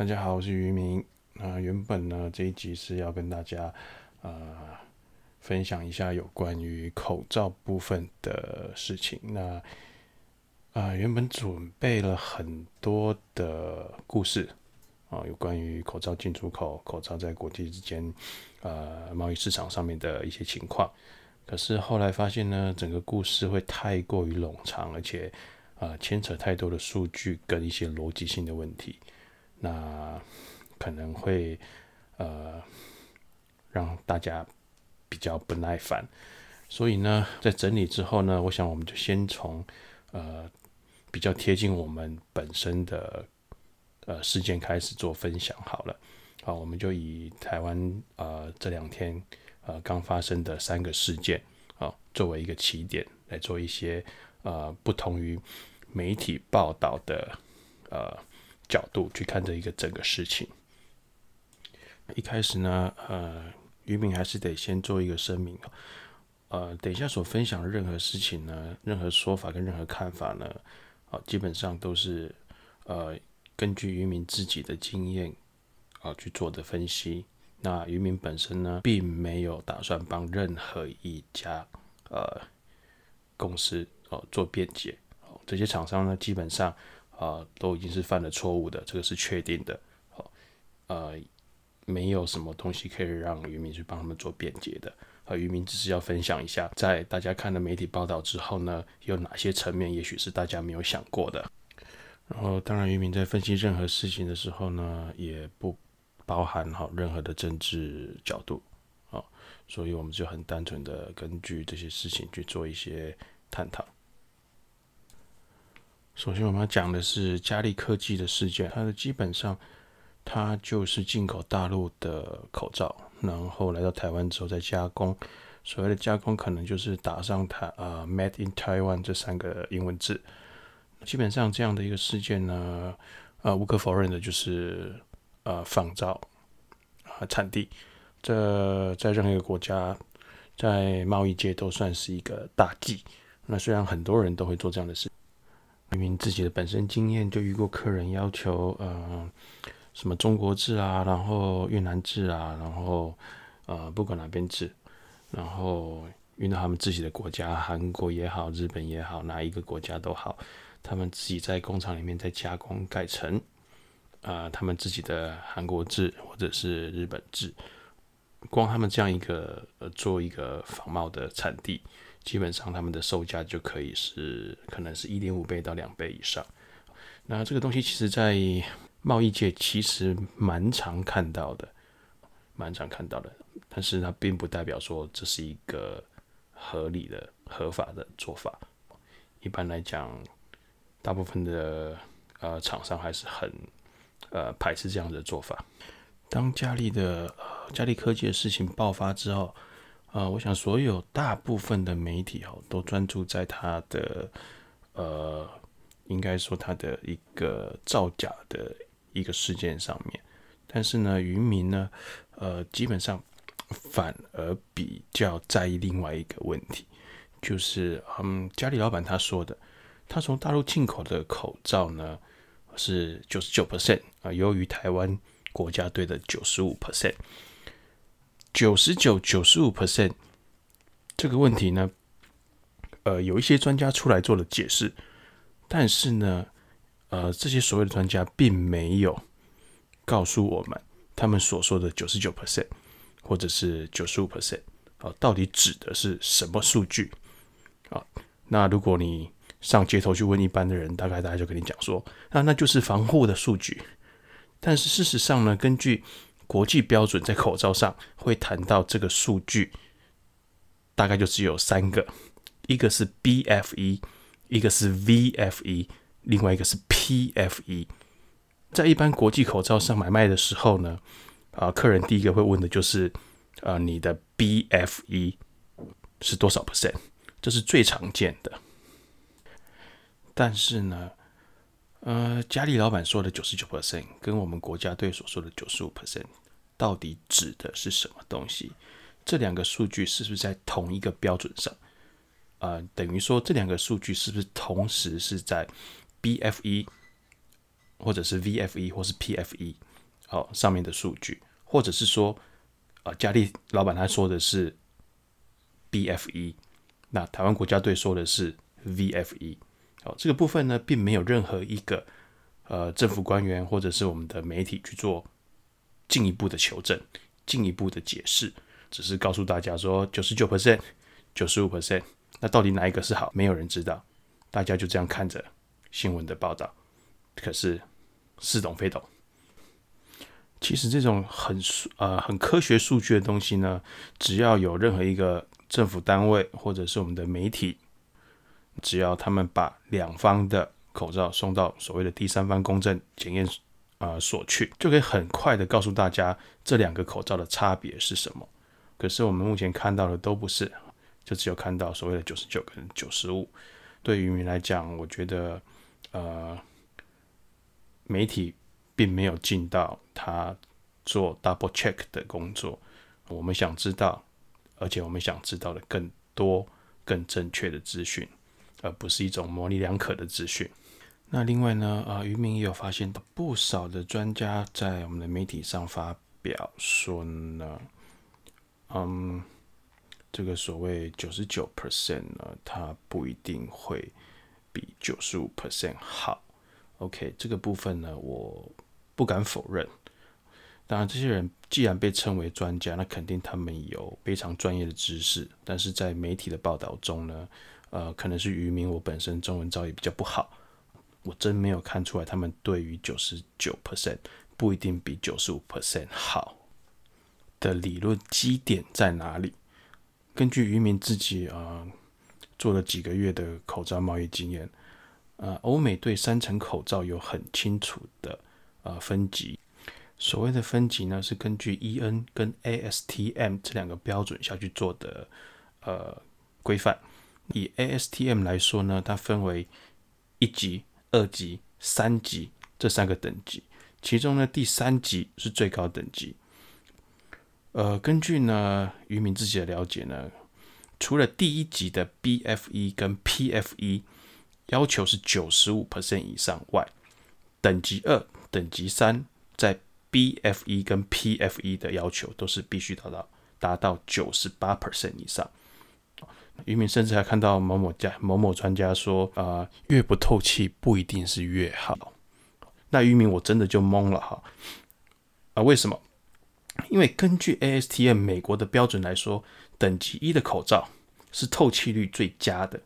大家好，我是于明。那原本呢，这一集是要跟大家呃分享一下有关于口罩部分的事情。那啊，原本准备了很多的故事啊，有关于口罩进出口、口罩在国际之间呃贸易市场上面的一些情况。可是后来发现呢，整个故事会太过于冗长，而且啊牵扯太多的数据跟一些逻辑性的问题。那可能会呃让大家比较不耐烦，所以呢，在整理之后呢，我想我们就先从呃比较贴近我们本身的呃事件开始做分享好了。好，我们就以台湾呃这两天呃刚发生的三个事件啊作为一个起点，来做一些呃不同于媒体报道的呃角度去看这一个整个事情。一开始呢，呃，渔民还是得先做一个声明，呃，等一下所分享的任何事情呢，任何说法跟任何看法呢，啊，基本上都是呃根据渔民自己的经验啊去做的分析。那渔民本身呢，并没有打算帮任何一家呃公司哦做辩解。这些厂商呢，基本上啊都已经是犯了错误的，这个是确定的。好，呃。没有什么东西可以让渔民去帮他们做辩解的，而渔民只是要分享一下，在大家看了媒体报道之后呢，有哪些层面也许是大家没有想过的。然后，当然，渔民在分析任何事情的时候呢，也不包含好任何的政治角度啊，所以我们就很单纯的根据这些事情去做一些探讨。首先，我们要讲的是嘉利科技的事件，它的基本上。它就是进口大陆的口罩，然后来到台湾之后再加工。所谓的加工，可能就是打上台啊，Made in Taiwan 这三个英文字。基本上这样的一个事件呢，呃，无可否认的就是呃仿造啊产地。这在任何一个国家，在贸易界都算是一个大忌。那虽然很多人都会做这样的事，明明自己的本身经验就遇过客人要求，呃。什么中国制啊，然后越南制啊，然后呃不管哪边制，然后运到他们自己的国家，韩国也好，日本也好，哪一个国家都好，他们自己在工厂里面再加工改成啊他们自己的韩国制或者是日本制，光他们这样一个呃做一个仿冒的产地，基本上他们的售价就可以是可能是一点五倍到两倍以上。那这个东西其实在贸易界其实蛮常看到的，蛮常看到的，但是它并不代表说这是一个合理的、合法的做法。一般来讲，大部分的呃厂商还是很呃排斥这样的做法。当佳利的呃佳利科技的事情爆发之后，呃，我想所有大部分的媒体哦都专注在它的呃，应该说它的一个造假的。一个事件上面，但是呢，渔民呢，呃，基本上反而比较在意另外一个问题，就是嗯，家里老板他说的，他从大陆进口的口罩呢是九十九 percent 啊，优于台湾国家队的九十五 percent，九十九九十五 percent 这个问题呢，呃，有一些专家出来做了解释，但是呢。呃，这些所谓的专家并没有告诉我们，他们所说的九十九 percent 或者是九十五 percent 啊，到底指的是什么数据啊？那如果你上街头去问一般的人，大概大家就跟你讲说，那那就是防护的数据。但是事实上呢，根据国际标准，在口罩上会谈到这个数据，大概就只有三个，一个是 BFE，一个是 VFE。另外一个是 PFE，在一般国际口罩上买卖的时候呢，啊，客人第一个会问的就是，啊，你的 BFE 是多少 percent？这是最常见的。但是呢，呃，嘉利老板说的九十九 percent 跟我们国家队所说的九十五 percent 到底指的是什么东西？这两个数据是不是在同一个标准上？啊，等于说这两个数据是不是同时是在？BFE 或者是 VFE 或是 PFE，好上面的数据，或者是说，呃，佳丽老板他说的是 BFE，那台湾国家队说的是 VFE，好，这个部分呢，并没有任何一个呃政府官员或者是我们的媒体去做进一步的求证、进一步的解释，只是告诉大家说九十九 percent、九十五 percent，那到底哪一个是好，没有人知道，大家就这样看着新闻的报道，可是。似懂非懂。其实这种很数呃很科学数据的东西呢，只要有任何一个政府单位或者是我们的媒体，只要他们把两方的口罩送到所谓的第三方公证检验啊所去，就可以很快的告诉大家这两个口罩的差别是什么。可是我们目前看到的都不是，就只有看到所谓的九十九跟九十五。对渔民来讲，我觉得呃。媒体并没有尽到他做 double check 的工作。我们想知道，而且我们想知道的更多、更正确的资讯，而不是一种模棱两可的资讯。那另外呢，啊，渔民也有发现不少的专家在我们的媒体上发表说呢，嗯，这个所谓九十九 percent 呢，它不一定会比九十五 percent 好。OK，这个部分呢，我不敢否认。当然，这些人既然被称为专家，那肯定他们有非常专业的知识。但是在媒体的报道中呢，呃，可能是渔民我本身中文造诣比较不好，我真没有看出来他们对于九十九 percent 不一定比九十五 percent 好的理论基点在哪里。根据渔民自己啊做了几个月的口罩贸易经验。呃，欧美对三层口罩有很清楚的呃分级。所谓的分级呢，是根据 EN 跟 ASTM 这两个标准下去做的呃规范。以 ASTM 来说呢，它分为一级、二级、三级这三个等级，其中呢第三级是最高等级。呃，根据呢渔民自己的了解呢，除了第一级的 BFE 跟 PFE。要求是九十五 percent 以上外，等级二、等级三在 BFE 跟 PFE 的要求都是必须达到达到九十八 percent 以上。渔民甚至还看到某某家某某专家说啊，越不透气不一定是越好。那渔民我真的就懵了哈啊？为什么？因为根据 ASTM 美国的标准来说，等级一的口罩是透气率最佳的，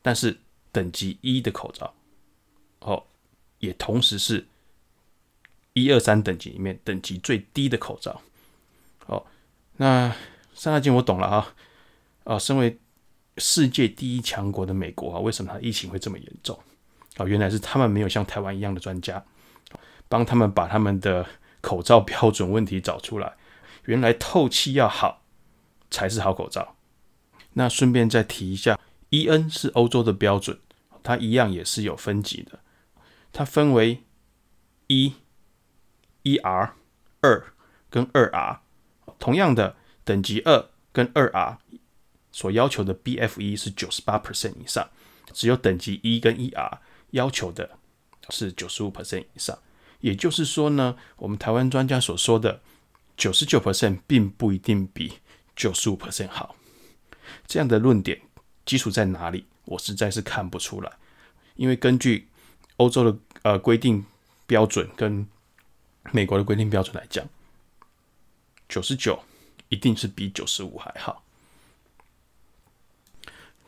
但是。等级一的口罩，哦，也同时是一二三等级里面等级最低的口罩。哦，那三大件我懂了啊，啊，身为世界第一强国的美国啊，为什么它疫情会这么严重？啊，原来是他们没有像台湾一样的专家，帮他们把他们的口罩标准问题找出来。原来透气要好才是好口罩。那顺便再提一下。E N 是欧洲的标准，它一样也是有分级的。它分为一、一 R、二跟二 R。同样的等级二跟二 R 所要求的 B F E 是九十八 percent 以上，只有等级一跟一 R 要求的是九十五 percent 以上。也就是说呢，我们台湾专家所说的九十九 percent 并不一定比九十五 percent 好。这样的论点。基础在哪里？我实在是看不出来，因为根据欧洲的呃规定标准跟美国的规定标准来讲，九十九一定是比九十五还好。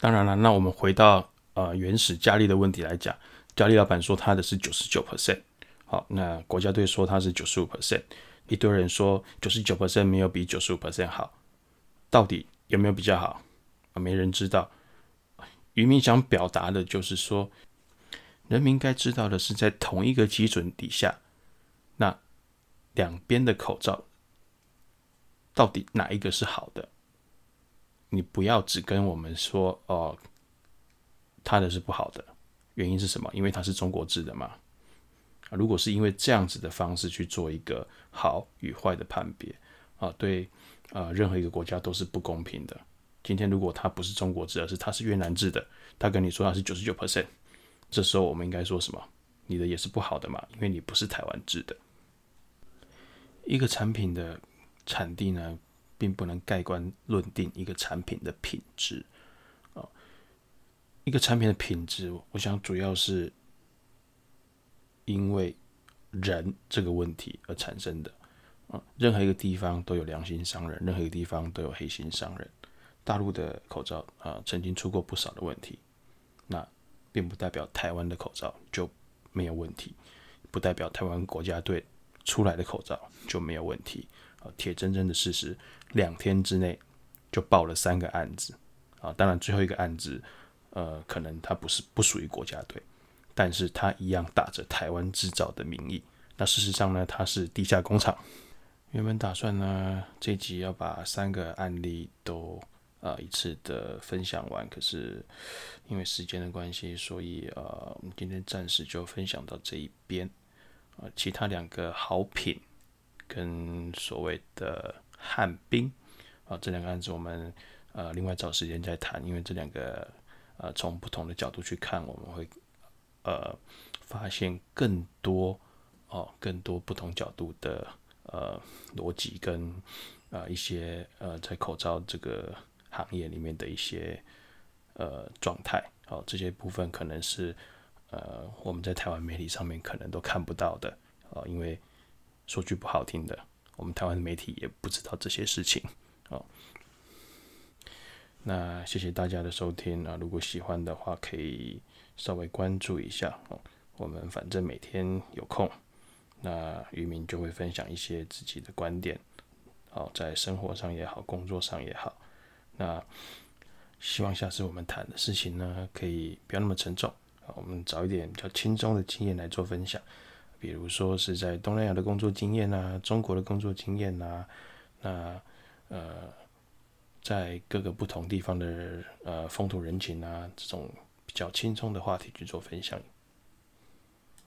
当然了，那我们回到呃原始佳丽的问题来讲，佳丽老板说他的是九十九 percent，好，那国家队说他是九十五 percent，一堆人说九十九 percent 没有比九十五 percent 好，到底有没有比较好啊？没人知道。渔民想表达的就是说，人民该知道的是，在同一个基准底下，那两边的口罩到底哪一个是好的？你不要只跟我们说哦，他的是不好的，原因是什么？因为它是中国制的嘛。啊，如果是因为这样子的方式去做一个好与坏的判别啊，对啊，任何一个国家都是不公平的。今天如果它不是中国制，而是它是越南制的，他跟你说它是九十九 percent，这时候我们应该说什么？你的也是不好的嘛，因为你不是台湾制的。一个产品的产地呢，并不能盖棺论定一个产品的品质啊。一个产品的品质，我想主要是因为人这个问题而产生的啊。任何一个地方都有良心商人，任何一个地方都有黑心商人。大陆的口罩啊，曾经出过不少的问题，那并不代表台湾的口罩就没有问题，不代表台湾国家队出来的口罩就没有问题。铁铮铮的事实，两天之内就报了三个案子啊。当然，最后一个案子，呃，可能它不是不属于国家队，但是它一样打着台湾制造的名义。那事实上呢，它是地下工厂。原本打算呢，这集要把三个案例都。啊，一次的分享完，可是因为时间的关系，所以呃，我们今天暂时就分享到这一边。啊，其他两个好品跟所谓的旱冰啊，这两个案子我们呃另外找时间再谈，因为这两个呃从不同的角度去看，我们会呃发现更多哦更多不同角度的呃逻辑跟啊一些呃在口罩这个。行业里面的一些呃状态，好，这些部分可能是呃我们在台湾媒体上面可能都看不到的啊，因为说句不好听的，我们台湾的媒体也不知道这些事情啊。那谢谢大家的收听啊，如果喜欢的话，可以稍微关注一下哦。我们反正每天有空，那渔民就会分享一些自己的观点，好，在生活上也好，工作上也好。那希望下次我们谈的事情呢，可以不要那么沉重啊，我们找一点比较轻松的经验来做分享，比如说是在东南亚的工作经验啊，中国的工作经验啊，那呃，在各个不同地方的呃风土人情啊，这种比较轻松的话题去做分享。